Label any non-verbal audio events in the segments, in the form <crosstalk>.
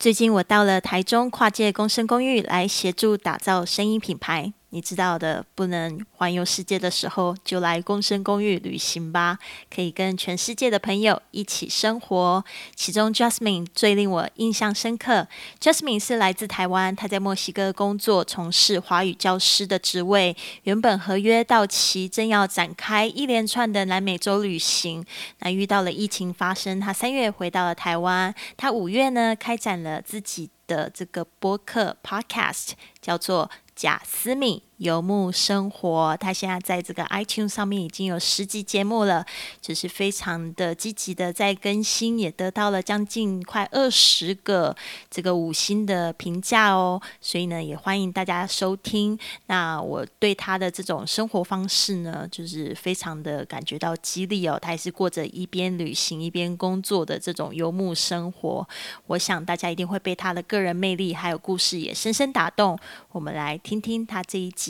最近我到了台中跨界共生公寓来协助打造声音品牌。你知道的，不能环游世界的时候，就来共生公寓旅行吧，可以跟全世界的朋友一起生活。其中，Jasmine 最令我印象深刻。Jasmine 是来自台湾，她在墨西哥工作，从事华语教师的职位。原本合约到期，正要展开一连串的南美洲旅行，那遇到了疫情发生，她三月回到了台湾。她五月呢，开展了自己的这个播客 Podcast，叫做。贾思敏游牧生活，他现在在这个 iTunes 上面已经有十集节目了，就是非常的积极的在更新，也得到了将近快二十个这个五星的评价哦。所以呢，也欢迎大家收听。那我对他的这种生活方式呢，就是非常的感觉到激励哦。他也是过着一边旅行一边工作的这种游牧生活。我想大家一定会被他的个人魅力还有故事也深深打动。我们来听听他这一集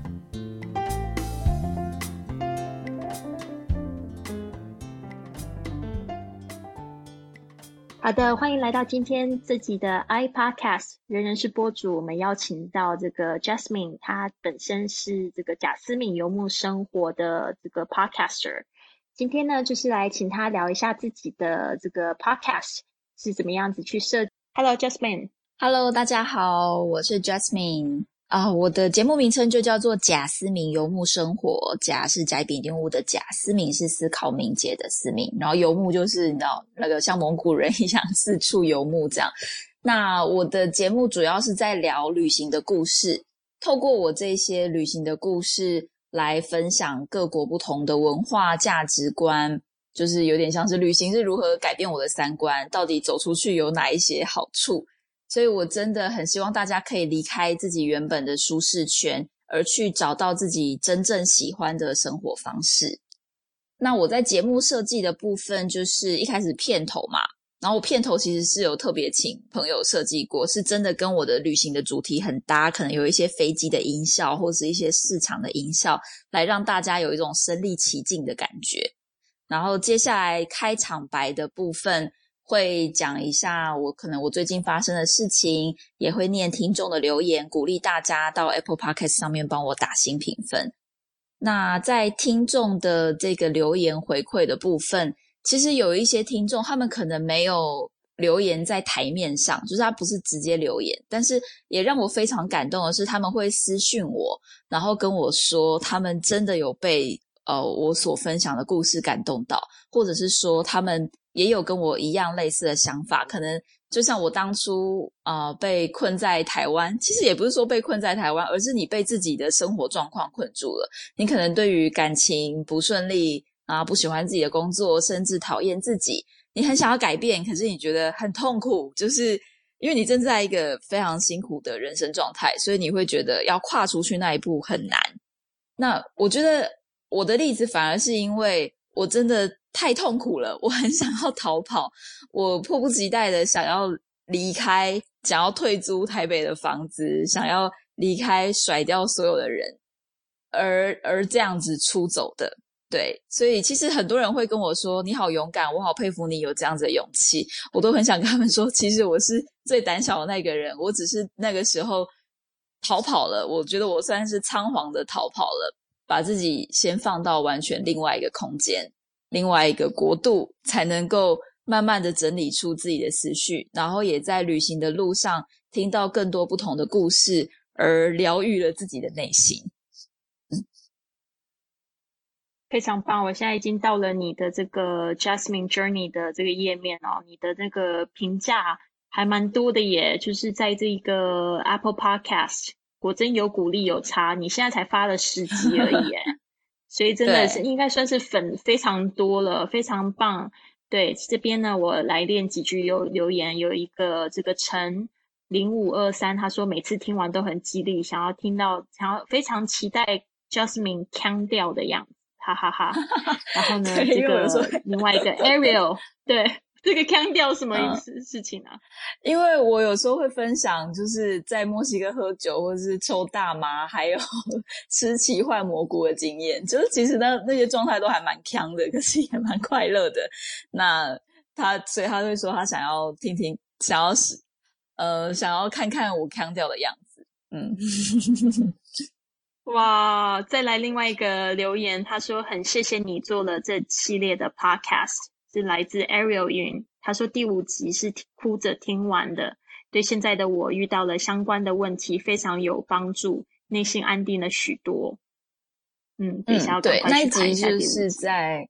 好的，欢迎来到今天这集的 iPodcast，人人是播主。我们邀请到这个 Jasmine，她本身是这个贾思敏游牧生活的这个 Podcaster。今天呢，就是来请她聊一下自己的这个 Podcast 是怎么样子去设。Hello，Jasmine。Hello，大家好，我是 Jasmine。啊，我的节目名称就叫做贾思明游牧生活。贾是甲丙丁戊的贾，思明是思考敏捷的思明。然后游牧就是你知道那个像蒙古人一样四处游牧这样。那我的节目主要是在聊旅行的故事，透过我这些旅行的故事来分享各国不同的文化价值观，就是有点像是旅行是如何改变我的三观，到底走出去有哪一些好处。所以，我真的很希望大家可以离开自己原本的舒适圈，而去找到自己真正喜欢的生活方式。那我在节目设计的部分，就是一开始片头嘛，然后我片头其实是有特别请朋友设计过，是真的跟我的旅行的主题很搭，可能有一些飞机的音效，或者一些市场的音效，来让大家有一种身临其境的感觉。然后接下来开场白的部分。会讲一下我可能我最近发生的事情，也会念听众的留言，鼓励大家到 Apple Podcast 上面帮我打新评分。那在听众的这个留言回馈的部分，其实有一些听众他们可能没有留言在台面上，就是他不是直接留言，但是也让我非常感动的是，他们会私讯我，然后跟我说他们真的有被呃我所分享的故事感动到，或者是说他们。也有跟我一样类似的想法，可能就像我当初啊被困在台湾，其实也不是说被困在台湾，而是你被自己的生活状况困住了。你可能对于感情不顺利啊，不喜欢自己的工作，甚至讨厌自己，你很想要改变，可是你觉得很痛苦，就是因为你正在一个非常辛苦的人生状态，所以你会觉得要跨出去那一步很难。那我觉得我的例子反而是因为我真的。太痛苦了，我很想要逃跑，我迫不及待的想要离开，想要退租台北的房子，想要离开，甩掉所有的人，而而这样子出走的，对，所以其实很多人会跟我说：“你好勇敢，我好佩服你有这样子的勇气。”我都很想跟他们说，其实我是最胆小的那个人，我只是那个时候逃跑了，我觉得我算是仓皇的逃跑了，把自己先放到完全另外一个空间。另外一个国度，才能够慢慢的整理出自己的思绪，然后也在旅行的路上听到更多不同的故事，而疗愈了自己的内心。非常棒！我现在已经到了你的这个 Jasmine Journey 的这个页面哦，你的那个评价还蛮多的耶，就是在这个 Apple Podcast，果真有鼓励有差。你现在才发了十集而已耶。<laughs> 所以真的是应该算是粉非常多了，非常棒。对这边呢，我来练几句有留言，有一个这个陈零五二三，他说每次听完都很激励，想要听到，想要非常期待 Jasmine 腔调的样子，哈哈哈。然后呢，<laughs> 这个另外一个 <laughs> Ariel，对 <laughs> 这个腔调什么意思事情啊？因为我有时候会分享，就是在墨西哥喝酒，或者是抽大麻，还有吃奇幻蘑菇的经验。就是其实那那些状态都还蛮腔的，可是也蛮快乐的。那他所以他会说他想要听听，想要是呃想要看看我腔调的样子。嗯，<laughs> 哇！再来另外一个留言，他说很谢谢你做了这系列的 podcast。是来自 Ariel 云，他说第五集是哭着听完的，对现在的我遇到了相关的问题非常有帮助，内心安定了许多。嗯，嗯，对，那一集就是在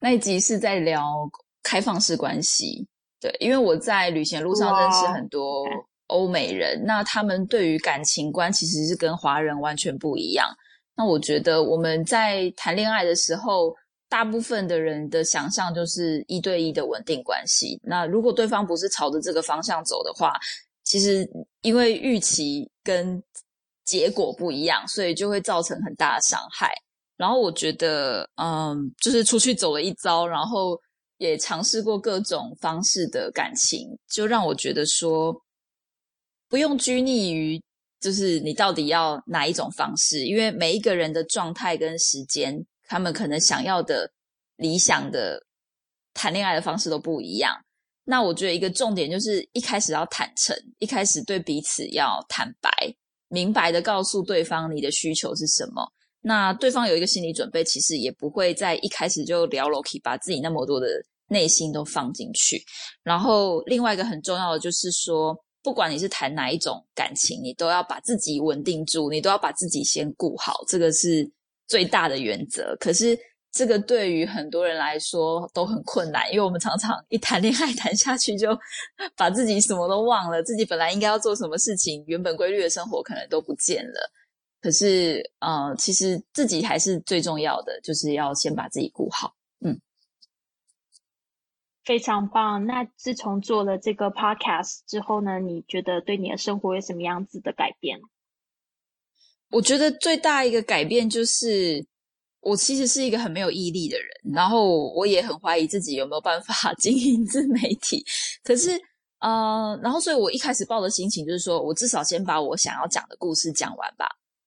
那一集是在聊开放式关系。对，因为我在旅行路上认识很多欧美人，那他们对于感情观其实是跟华人完全不一样。那我觉得我们在谈恋爱的时候。大部分的人的想象就是一对一的稳定关系。那如果对方不是朝着这个方向走的话，其实因为预期跟结果不一样，所以就会造成很大的伤害。然后我觉得，嗯，就是出去走了一遭，然后也尝试过各种方式的感情，就让我觉得说，不用拘泥于就是你到底要哪一种方式，因为每一个人的状态跟时间。他们可能想要的理想的谈恋爱的方式都不一样。那我觉得一个重点就是一开始要坦诚，一开始对彼此要坦白、明白的告诉对方你的需求是什么。那对方有一个心理准备，其实也不会在一开始就聊 Loki，把自己那么多的内心都放进去。然后另外一个很重要的就是说，不管你是谈哪一种感情，你都要把自己稳定住，你都要把自己先顾好。这个是。最大的原则，可是这个对于很多人来说都很困难，因为我们常常一谈恋爱 <laughs> 谈下去，就把自己什么都忘了，自己本来应该要做什么事情，原本规律的生活可能都不见了。可是，呃，其实自己还是最重要的，就是要先把自己顾好。嗯，非常棒。那自从做了这个 podcast 之后呢，你觉得对你的生活有什么样子的改变？我觉得最大一个改变就是，我其实是一个很没有毅力的人，然后我也很怀疑自己有没有办法 <laughs> 经营自媒体。可是，呃，然后所以我一开始抱的心情就是说，我至少先把我想要讲的故事讲完吧。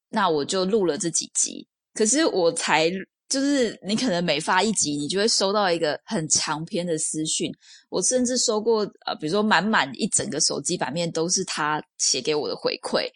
那我就录了这几集。可是我才就是你可能每发一集，你就会收到一个很长篇的私讯。我甚至收过呃，比如说满满一整个手机版面都是他写给我的回馈。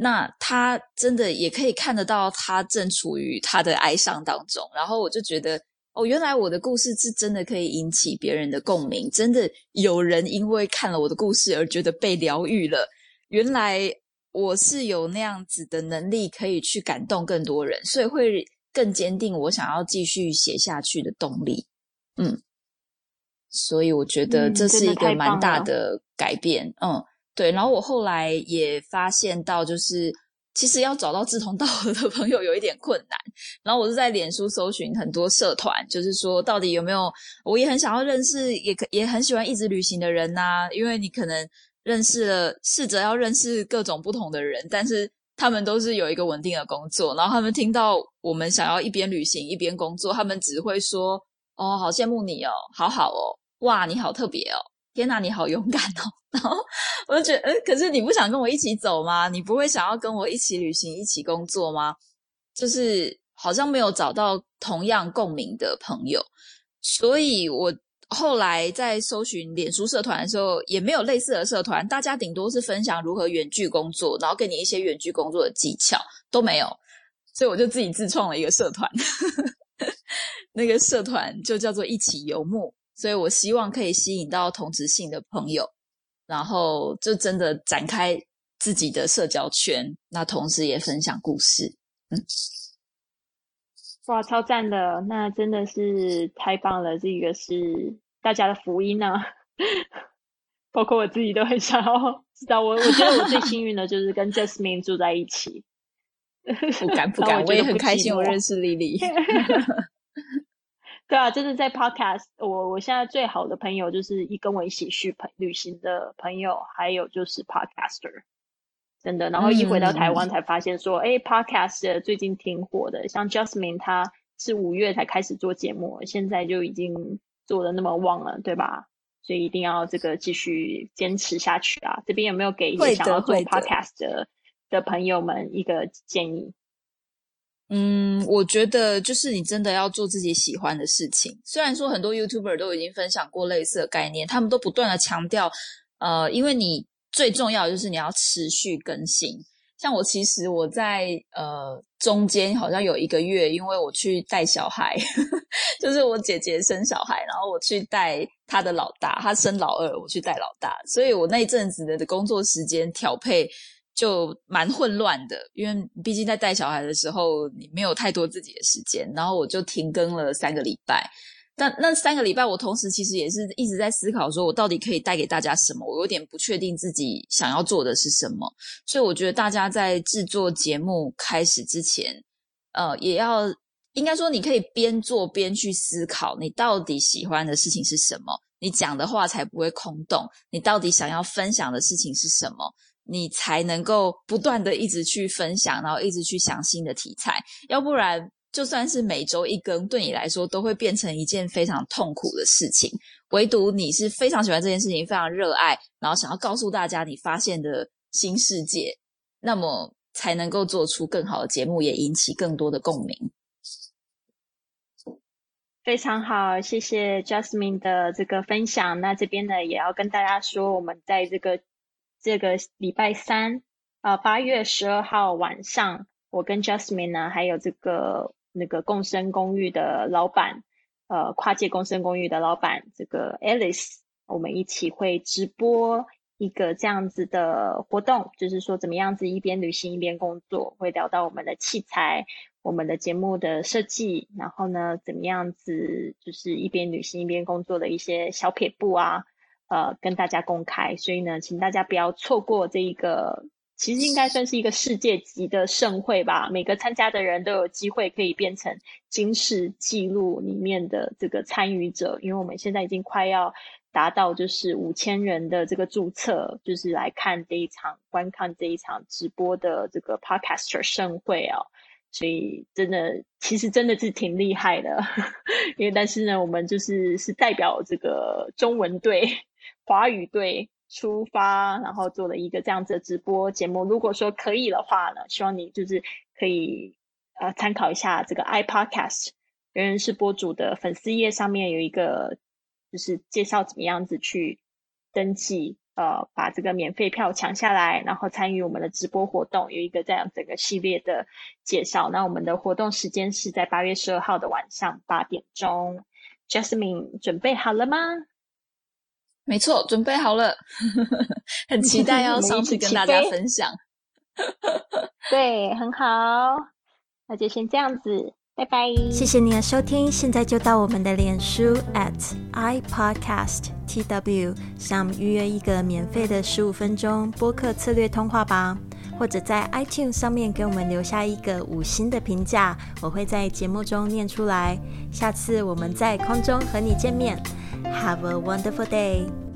那他真的也可以看得到，他正处于他的哀伤当中。然后我就觉得，哦，原来我的故事是真的可以引起别人的共鸣，真的有人因为看了我的故事而觉得被疗愈了。原来我是有那样子的能力，可以去感动更多人，所以会更坚定我想要继续写下去的动力。嗯，所以我觉得这是一个蛮大的改变。嗯。对，然后我后来也发现到，就是其实要找到志同道合的朋友有一点困难。然后我是在脸书搜寻很多社团，就是说到底有没有，我也很想要认识，也可也很喜欢一直旅行的人呐。因为你可能认识了，试着要认识各种不同的人，但是他们都是有一个稳定的工作，然后他们听到我们想要一边旅行一边工作，他们只会说：“哦，好羡慕你哦，好好哦，哇，你好特别哦。”天哪，你好勇敢哦！<laughs> 然后我就觉得，嗯可是你不想跟我一起走吗？你不会想要跟我一起旅行、一起工作吗？就是好像没有找到同样共鸣的朋友，所以我后来在搜寻脸书社团的时候，也没有类似的社团。大家顶多是分享如何远距工作，然后给你一些远距工作的技巧，都没有。所以我就自己自创了一个社团，<laughs> 那个社团就叫做“一起游牧”。所以我希望可以吸引到同质性的朋友，然后就真的展开自己的社交圈，那同时也分享故事。嗯，哇，超赞的！那真的是太棒了，这个是大家的福音呢。<laughs> 包括我自己都很想要知道。我我觉得我最幸运的就是跟 Jasmine 住在一起。不敢不 <laughs> 敢，我也很开心我认识丽丽。<laughs> 对啊，就是在 Podcast，我我现在最好的朋友就是一跟我一起去朋旅行的朋友，还有就是 Podcaster，真的。然后一回到台湾才发现说，哎，Podcast 最近挺火的，像 Justine 他是五月才开始做节目，现在就已经做的那么旺了，对吧？所以一定要这个继续坚持下去啊！这边有没有给一些想要做 podcast 的的朋友们一个建议？嗯，我觉得就是你真的要做自己喜欢的事情。虽然说很多 YouTuber 都已经分享过类似的概念，他们都不断的强调，呃，因为你最重要的就是你要持续更新。像我其实我在呃中间好像有一个月，因为我去带小孩，<laughs> 就是我姐姐生小孩，然后我去带她的老大，她生老二，我去带老大，所以我那一阵子的工作时间调配就蛮混乱的，因为毕竟在带小孩的时候，你没有太多自己的时间，然后我就停更了三个礼拜。但那三个礼拜，我同时其实也是一直在思考，说我到底可以带给大家什么？我有点不确定自己想要做的是什么。所以我觉得大家在制作节目开始之前，呃，也要应该说，你可以边做边去思考，你到底喜欢的事情是什么？你讲的话才不会空洞。你到底想要分享的事情是什么？你才能够不断的一直去分享，然后一直去想新的题材，要不然。就算是每周一更，对你来说都会变成一件非常痛苦的事情。唯独你是非常喜欢这件事情，非常热爱，然后想要告诉大家你发现的新世界，那么才能够做出更好的节目，也引起更多的共鸣。非常好，谢谢 Jasmine 的这个分享。那这边呢，也要跟大家说，我们在这个这个礼拜三啊，八月十二号晚上，我跟 Jasmine 呢，还有这个。那个共生公寓的老板，呃，跨界共生公寓的老板，这个 Alice，我们一起会直播一个这样子的活动，就是说怎么样子一边旅行一边工作，会聊到我们的器材、我们的节目的设计，然后呢，怎么样子就是一边旅行一边工作的一些小撇步啊，呃，跟大家公开，所以呢，请大家不要错过这一个。其实应该算是一个世界级的盛会吧，每个参加的人都有机会可以变成金世纪录里面的这个参与者，因为我们现在已经快要达到就是五千人的这个注册，就是来看这一场观看这一场直播的这个 Podcaster 盛会哦，所以真的其实真的是挺厉害的，<laughs> 因为但是呢，我们就是是代表这个中文队、华语队。出发，然后做了一个这样子的直播节目。如果说可以的话呢，希望你就是可以呃参考一下这个 iPodcast 人人是播主的粉丝页上面有一个就是介绍怎么样子去登记，呃，把这个免费票抢下来，然后参与我们的直播活动，有一个这样整个系列的介绍。那我们的活动时间是在八月十二号的晚上八点钟。Jasmine 准备好了吗？没错，准备好了，很期待要 <laughs> 上去跟大家分享。<laughs> 对，很好，那就先这样子，拜拜。谢谢你的收听，现在就到我们的脸书 at i podcast tw 想预约一个免费的十五分钟播客策略通话吧，或者在 iTunes 上面给我们留下一个五星的评价，我会在节目中念出来。下次我们在空中和你见面。Have a wonderful day.